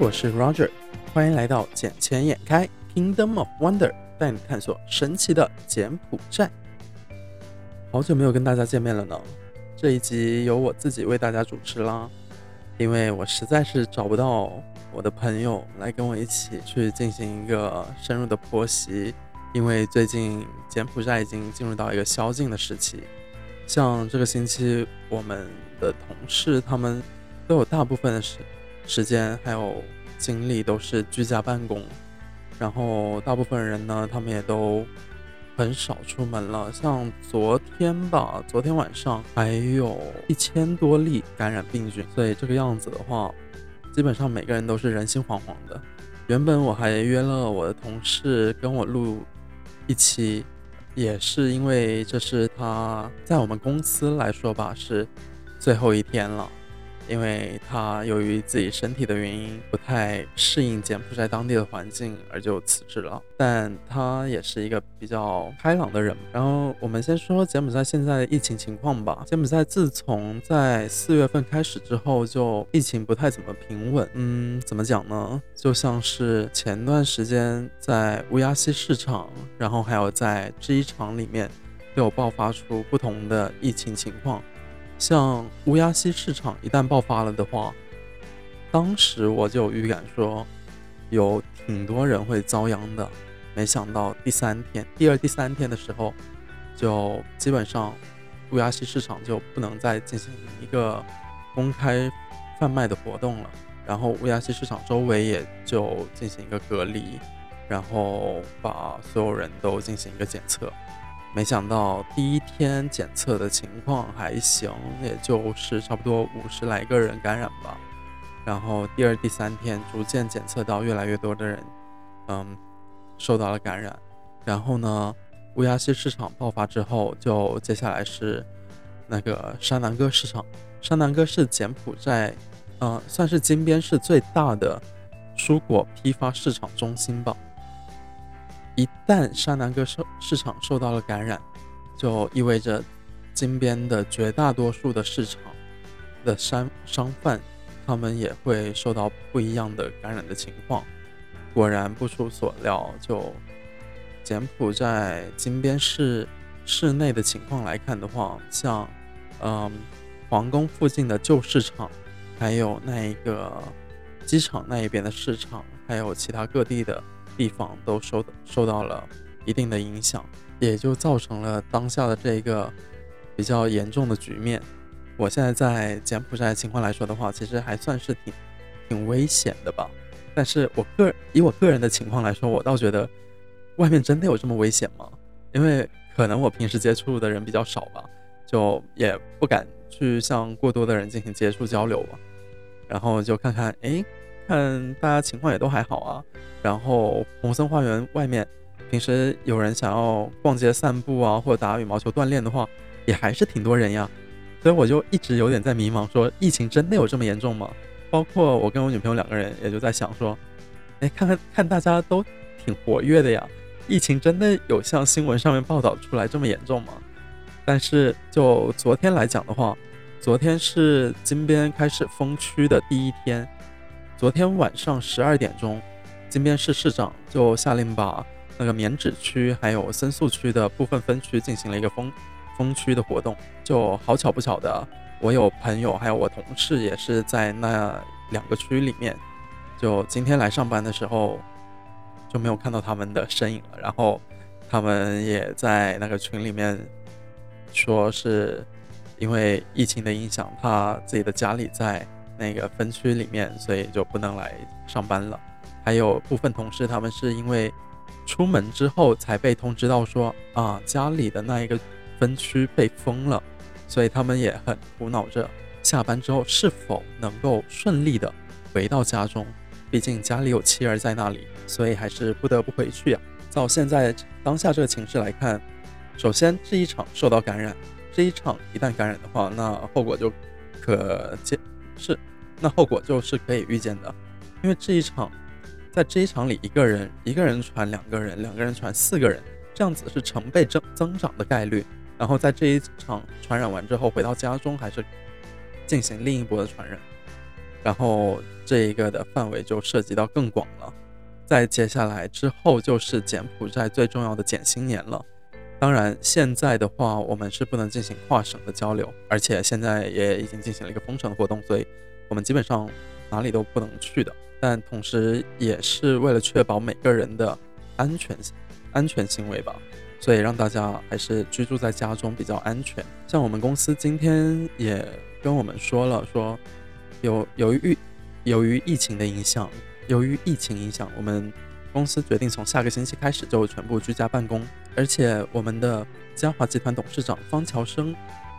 我是 Roger，欢迎来到捡钱眼开 Kingdom of Wonder，带你探索神奇的柬埔寨。好久没有跟大家见面了呢，这一集由我自己为大家主持啦，因为我实在是找不到我的朋友来跟我一起去进行一个深入的剖析，因为最近柬埔寨已经进入到一个宵禁的时期，像这个星期我们的同事他们都有大部分的时时间还有精力都是居家办公，然后大部分人呢，他们也都很少出门了。像昨天吧，昨天晚上还有一千多例感染病菌，所以这个样子的话，基本上每个人都是人心惶惶的。原本我还约了我的同事跟我录一期，也是因为这是他在我们公司来说吧，是最后一天了。因为他由于自己身体的原因不太适应柬埔寨当地的环境，而就辞职了。但他也是一个比较开朗的人。然后我们先说柬埔寨现在的疫情情况吧。柬埔寨自从在四月份开始之后，就疫情不太怎么平稳。嗯，怎么讲呢？就像是前段时间在乌鸦溪市场，然后还有在制衣厂里面，都有爆发出不同的疫情情况。像乌鸦溪市场一旦爆发了的话，当时我就有预感说有挺多人会遭殃的。没想到第三天、第二、第三天的时候，就基本上乌鸦溪市场就不能再进行一个公开贩卖的活动了。然后乌鸦溪市场周围也就进行一个隔离，然后把所有人都进行一个检测。没想到第一天检测的情况还行，也就是差不多五十来个人感染吧。然后第二、第三天逐渐检测到越来越多的人，嗯，受到了感染。然后呢，乌鸦溪市场爆发之后，就接下来是那个山南哥市场。山南哥是柬埔寨，嗯，算是金边市最大的蔬果批发市场中心吧。一旦沙南哥市市场受到了感染，就意味着金边的绝大多数的市场的商商贩，他们也会受到不一样的感染的情况。果然不出所料，就柬埔寨金边市市内的情况来看的话，像嗯皇宫附近的旧市场，还有那一个机场那一边的市场，还有其他各地的。地方都受受到了一定的影响，也就造成了当下的这个比较严重的局面。我现在在柬埔寨情况来说的话，其实还算是挺挺危险的吧。但是我个以我个人的情况来说，我倒觉得外面真的有这么危险吗？因为可能我平时接触的人比较少吧，就也不敢去向过多的人进行接触交流吧。然后就看看，哎。看大家情况也都还好啊，然后红森花园外面，平时有人想要逛街散步啊，或者打羽毛球锻炼的话，也还是挺多人呀。所以我就一直有点在迷茫，说疫情真的有这么严重吗？包括我跟我女朋友两个人也就在想说，哎，看看看大家都挺活跃的呀，疫情真的有像新闻上面报道出来这么严重吗？但是就昨天来讲的话，昨天是金边开始封区的第一天。昨天晚上十二点钟，金边市市长就下令把那个棉纸区还有申诉区的部分分区进行了一个封封区的活动。就好巧不巧的，我有朋友还有我同事也是在那两个区里面。就今天来上班的时候就没有看到他们的身影了。然后他们也在那个群里面说是因为疫情的影响，他自己的家里在。那个分区里面，所以就不能来上班了。还有部分同事，他们是因为出门之后才被通知到说啊，家里的那一个分区被封了，所以他们也很苦恼着下班之后是否能够顺利的回到家中。毕竟家里有妻儿在那里，所以还是不得不回去呀。照现在当下这个情势来看，首先这一场受到感染，这一场一旦感染的话，那后果就可见。是，那后果就是可以预见的，因为这一场，在这一场里，一个人一个人传两个人，两个人传四个人，这样子是成倍增增长的概率。然后在这一场传染完之后，回到家中还是进行另一波的传染。然后这一个的范围就涉及到更广了。再接下来之后就是柬埔寨最重要的减薪年了。当然，现在的话我们是不能进行跨省的交流，而且现在也已经进行了一个封城的活动，所以我们基本上哪里都不能去的。但同时也是为了确保每个人的安全安全行为吧，所以让大家还是居住在家中比较安全。像我们公司今天也跟我们说了，说有由于由于疫情的影响。由于疫情影响，我们公司决定从下个星期开始就全部居家办公。而且，我们的嘉华集团董事长方乔生，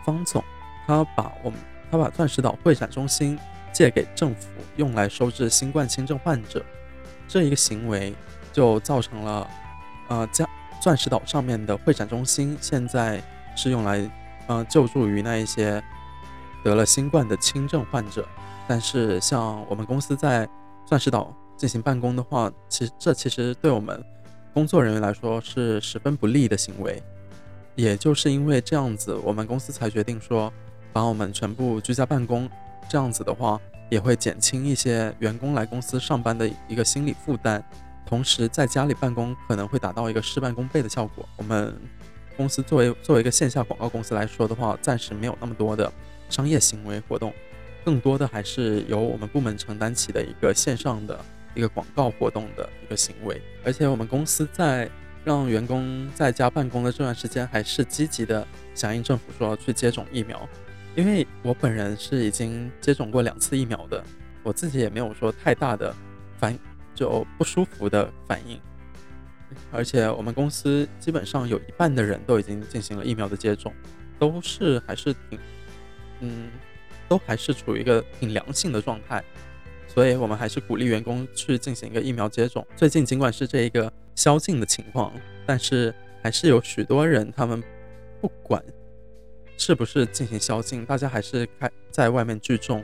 方总，他把我们他把钻石岛会展中心借给政府，用来收治新冠轻症患者。这一个行为就造成了，呃，嘉钻石岛上面的会展中心现在是用来，呃，救助于那一些得了新冠的轻症患者。但是，像我们公司在钻石岛进行办公的话，其实这其实对我们工作人员来说是十分不利的行为。也就是因为这样子，我们公司才决定说，把我们全部居家办公。这样子的话，也会减轻一些员工来公司上班的一个心理负担。同时，在家里办公可能会达到一个事半功倍的效果。我们公司作为作为一个线下广告公司来说的话，暂时没有那么多的商业行为活动。更多的还是由我们部门承担起的一个线上的一个广告活动的一个行为，而且我们公司在让员工在家办公的这段时间，还是积极的响应政府说去接种疫苗。因为我本人是已经接种过两次疫苗的，我自己也没有说太大的反就不舒服的反应，而且我们公司基本上有一半的人都已经进行了疫苗的接种，都是还是挺嗯。都还是处于一个挺良性的状态，所以我们还是鼓励员工去进行一个疫苗接种。最近尽管是这一个宵禁的情况，但是还是有许多人，他们不管是不是进行宵禁，大家还是开在外面聚众。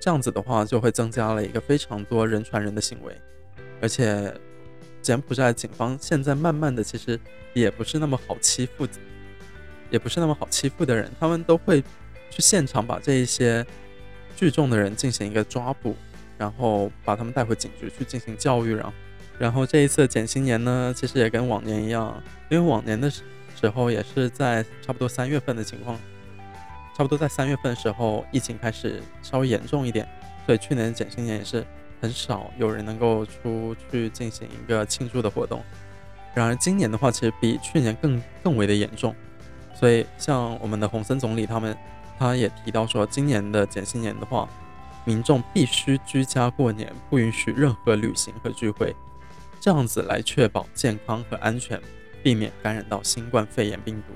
这样子的话，就会增加了一个非常多人传人的行为。而且柬埔寨警方现在慢慢的，其实也不是那么好欺负，也不是那么好欺负的人，他们都会。去现场把这一些聚众的人进行一个抓捕，然后把他们带回警局去进行教育。然后，然后这一次减薪年呢，其实也跟往年一样，因为往年的时候也是在差不多三月份的情况，差不多在三月份的时候，疫情开始稍微严重一点，所以去年减薪年也是很少有人能够出去进行一个庆祝的活动。然而今年的话，其实比去年更更为的严重，所以像我们的洪森总理他们。他也提到说，今年的减薪年的话，民众必须居家过年，不允许任何旅行和聚会，这样子来确保健康和安全，避免感染到新冠肺炎病毒。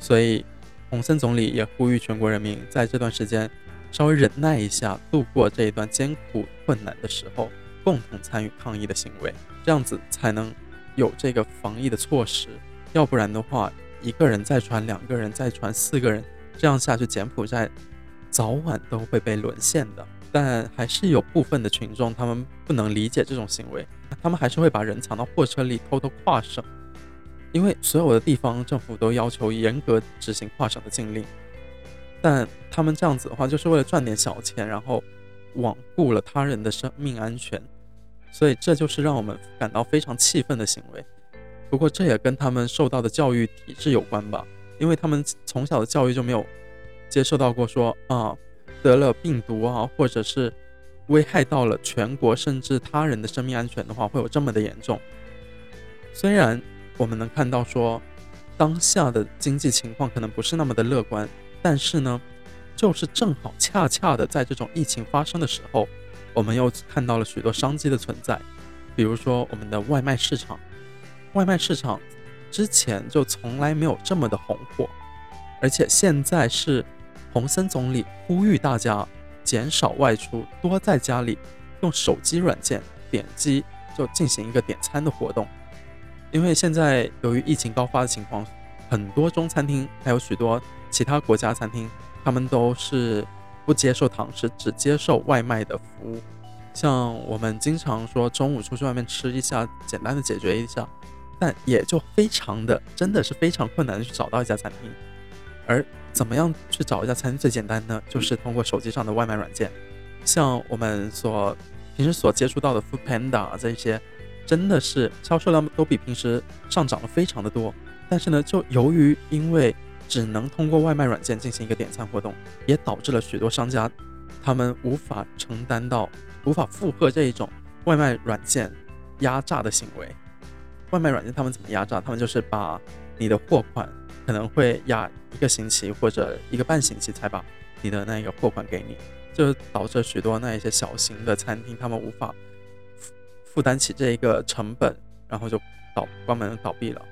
所以，洪森总理也呼吁全国人民在这段时间稍微忍耐一下，度过这一段艰苦困难的时候，共同参与抗疫的行为，这样子才能有这个防疫的措施。要不然的话，一个人再传，两个人再传，四个人。这样下去，柬埔寨早晚都会被沦陷的。但还是有部分的群众，他们不能理解这种行为，他们还是会把人藏到货车里偷偷跨省，因为所有的地方政府都要求严格执行跨省的禁令。但他们这样子的话，就是为了赚点小钱，然后罔顾了他人的生命安全，所以这就是让我们感到非常气愤的行为。不过这也跟他们受到的教育体制有关吧。因为他们从小的教育就没有接受到过说啊得了病毒啊，或者是危害到了全国甚至他人的生命安全的话，会有这么的严重。虽然我们能看到说当下的经济情况可能不是那么的乐观，但是呢，就是正好恰恰的在这种疫情发生的时候，我们又看到了许多商机的存在，比如说我们的外卖市场，外卖市场。之前就从来没有这么的红火，而且现在是洪森总理呼吁大家减少外出，多在家里用手机软件点击就进行一个点餐的活动。因为现在由于疫情高发的情况，很多中餐厅还有许多其他国家餐厅，他们都是不接受堂食，只接受外卖的服务。像我们经常说中午出去外面吃一下，简单的解决一下。但也就非常的，真的是非常困难的去找到一家餐厅。而怎么样去找一家餐厅最简单呢？就是通过手机上的外卖软件。像我们所平时所接触到的 Food Panda 这些，真的是销售量都比平时上涨了非常的多。但是呢，就由于因为只能通过外卖软件进行一个点餐活动，也导致了许多商家他们无法承担到、无法负荷这一种外卖软件压榨的行为。外卖软件他们怎么压榨？他们就是把你的货款可能会压一个星期或者一个半星期才把你的那个货款给你，就导致许多那一些小型的餐厅他们无法负负担起这一个成本，然后就倒关门倒闭了。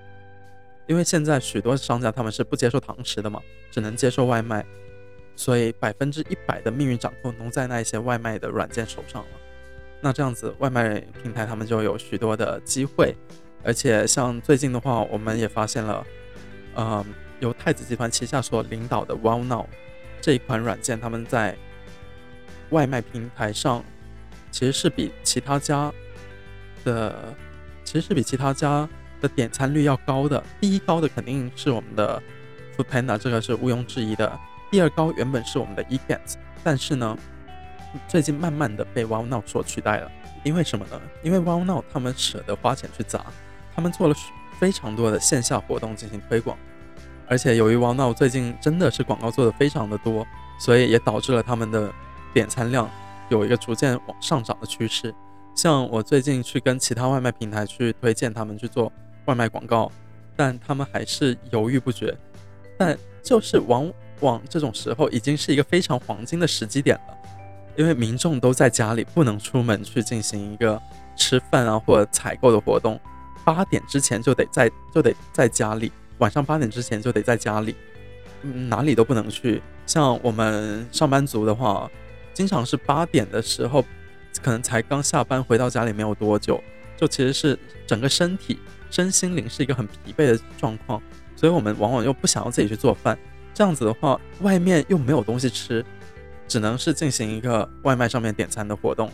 因为现在许多商家他们是不接受堂食的嘛，只能接受外卖，所以百分之一百的命运掌控都在那一些外卖的软件手上了。那这样子，外卖平台他们就有许多的机会，而且像最近的话，我们也发现了，呃，由太子集团旗下所领导的 Wow Now 这一款软件，他们在外卖平台上其实是比其他家的，其实是比其他家。的点餐率要高的，第一高的肯定是我们的 Food Panda，这个是毋庸置疑的。第二高原本是我们的 Eats，但是呢，最近慢慢的被 Wow Now 所取代了。因为什么呢？因为 Wow Now 他们舍得花钱去砸，他们做了非常多的线下活动进行推广，而且由于 Wow Now 最近真的是广告做的非常的多，所以也导致了他们的点餐量有一个逐渐往上涨的趋势。像我最近去跟其他外卖平台去推荐他们去做。外卖广告，但他们还是犹豫不决。但就是往往这种时候，已经是一个非常黄金的时机点了，因为民众都在家里，不能出门去进行一个吃饭啊或者采购的活动。八点之前就得在就得在家里，晚上八点之前就得在家里，哪里都不能去。像我们上班族的话，经常是八点的时候，可能才刚下班回到家里没有多久，就其实是整个身体。身心灵是一个很疲惫的状况，所以我们往往又不想要自己去做饭。这样子的话，外面又没有东西吃，只能是进行一个外卖上面点餐的活动。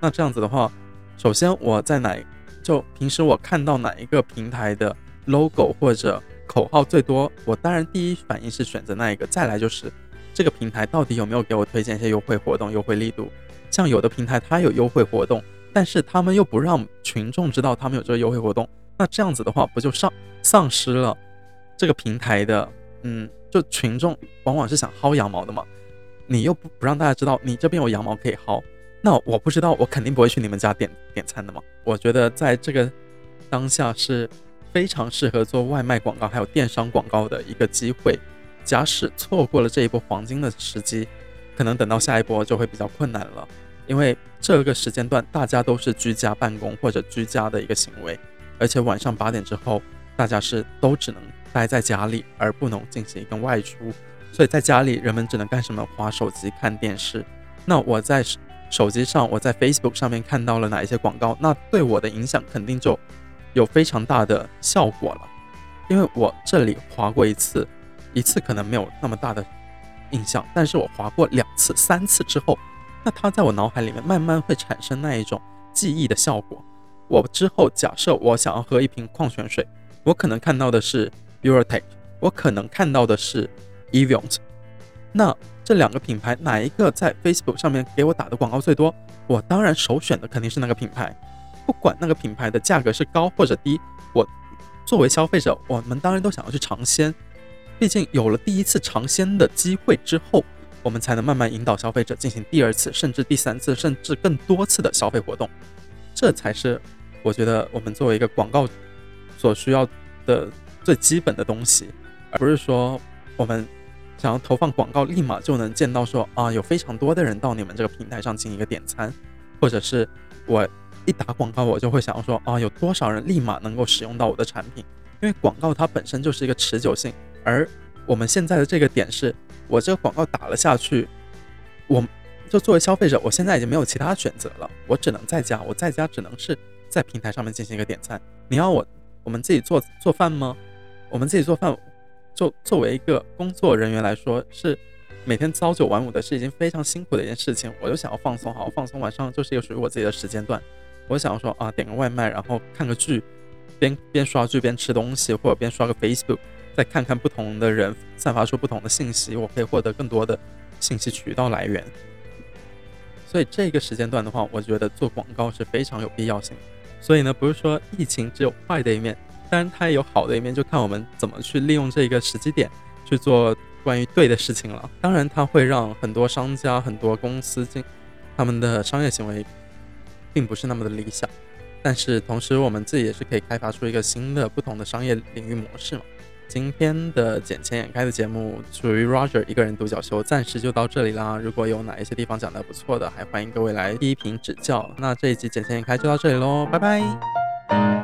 那这样子的话，首先我在哪就平时我看到哪一个平台的 logo 或者口号最多，我当然第一反应是选择那一个。再来就是这个平台到底有没有给我推荐一些优惠活动、优惠力度。像有的平台它有优惠活动，但是他们又不让群众知道他们有这个优惠活动。那这样子的话，不就丧丧失了这个平台的，嗯，就群众往往是想薅羊毛的嘛，你又不不让大家知道你这边有羊毛可以薅，那我不知道，我肯定不会去你们家点点餐的嘛。我觉得在这个当下是非常适合做外卖广告还有电商广告的一个机会。假使错过了这一波黄金的时机，可能等到下一波就会比较困难了，因为这个时间段大家都是居家办公或者居家的一个行为。而且晚上八点之后，大家是都只能待在家里，而不能进行一个外出。所以在家里，人们只能干什么？划手机、看电视。那我在手机上，我在 Facebook 上面看到了哪一些广告？那对我的影响肯定就有非常大的效果了。因为我这里划过一次，一次可能没有那么大的印象，但是我划过两次、三次之后，那它在我脑海里面慢慢会产生那一种记忆的效果。我之后假设我想要喝一瓶矿泉水，我可能看到的是 b u r e t e 我可能看到的是 Evian。那这两个品牌哪一个在 Facebook 上面给我打的广告最多？我当然首选的肯定是那个品牌，不管那个品牌的价格是高或者低，我作为消费者，我们当然都想要去尝鲜。毕竟有了第一次尝鲜的机会之后，我们才能慢慢引导消费者进行第二次、甚至第三次、甚至更多次的消费活动，这才是。我觉得我们作为一个广告所需要的最基本的东西，而不是说我们想要投放广告立马就能见到说啊有非常多的人到你们这个平台上进行一个点餐，或者是我一打广告我就会想要说啊有多少人立马能够使用到我的产品，因为广告它本身就是一个持久性，而我们现在的这个点是我这个广告打了下去，我就作为消费者，我现在已经没有其他选择了，我只能在家，我在家只能是。在平台上面进行一个点餐，你要我我们自己做做饭吗？我们自己做饭，就作为一个工作人员来说，是每天朝九晚五的，是已经非常辛苦的一件事情。我就想要放松，好好放松，晚上就是一个属于我自己的时间段。我想要说啊，点个外卖，然后看个剧，边边刷剧边吃东西，或者边刷个 Facebook，再看看不同的人散发出不同的信息，我可以获得更多的信息渠道来源。所以这个时间段的话，我觉得做广告是非常有必要性。所以呢，不是说疫情只有坏的一面，当然它也有好的一面，就看我们怎么去利用这一个时机点去做关于对的事情了。当然，它会让很多商家、很多公司进他们的商业行为并不是那么的理想，但是同时我们自己也是可以开发出一个新的、不同的商业领域模式嘛。今天的捡钱眼开的节目属于 Roger 一个人独角秀，暂时就到这里啦。如果有哪一些地方讲的不错的，还欢迎各位来批评指教。那这一集捡钱眼开就到这里喽，拜拜。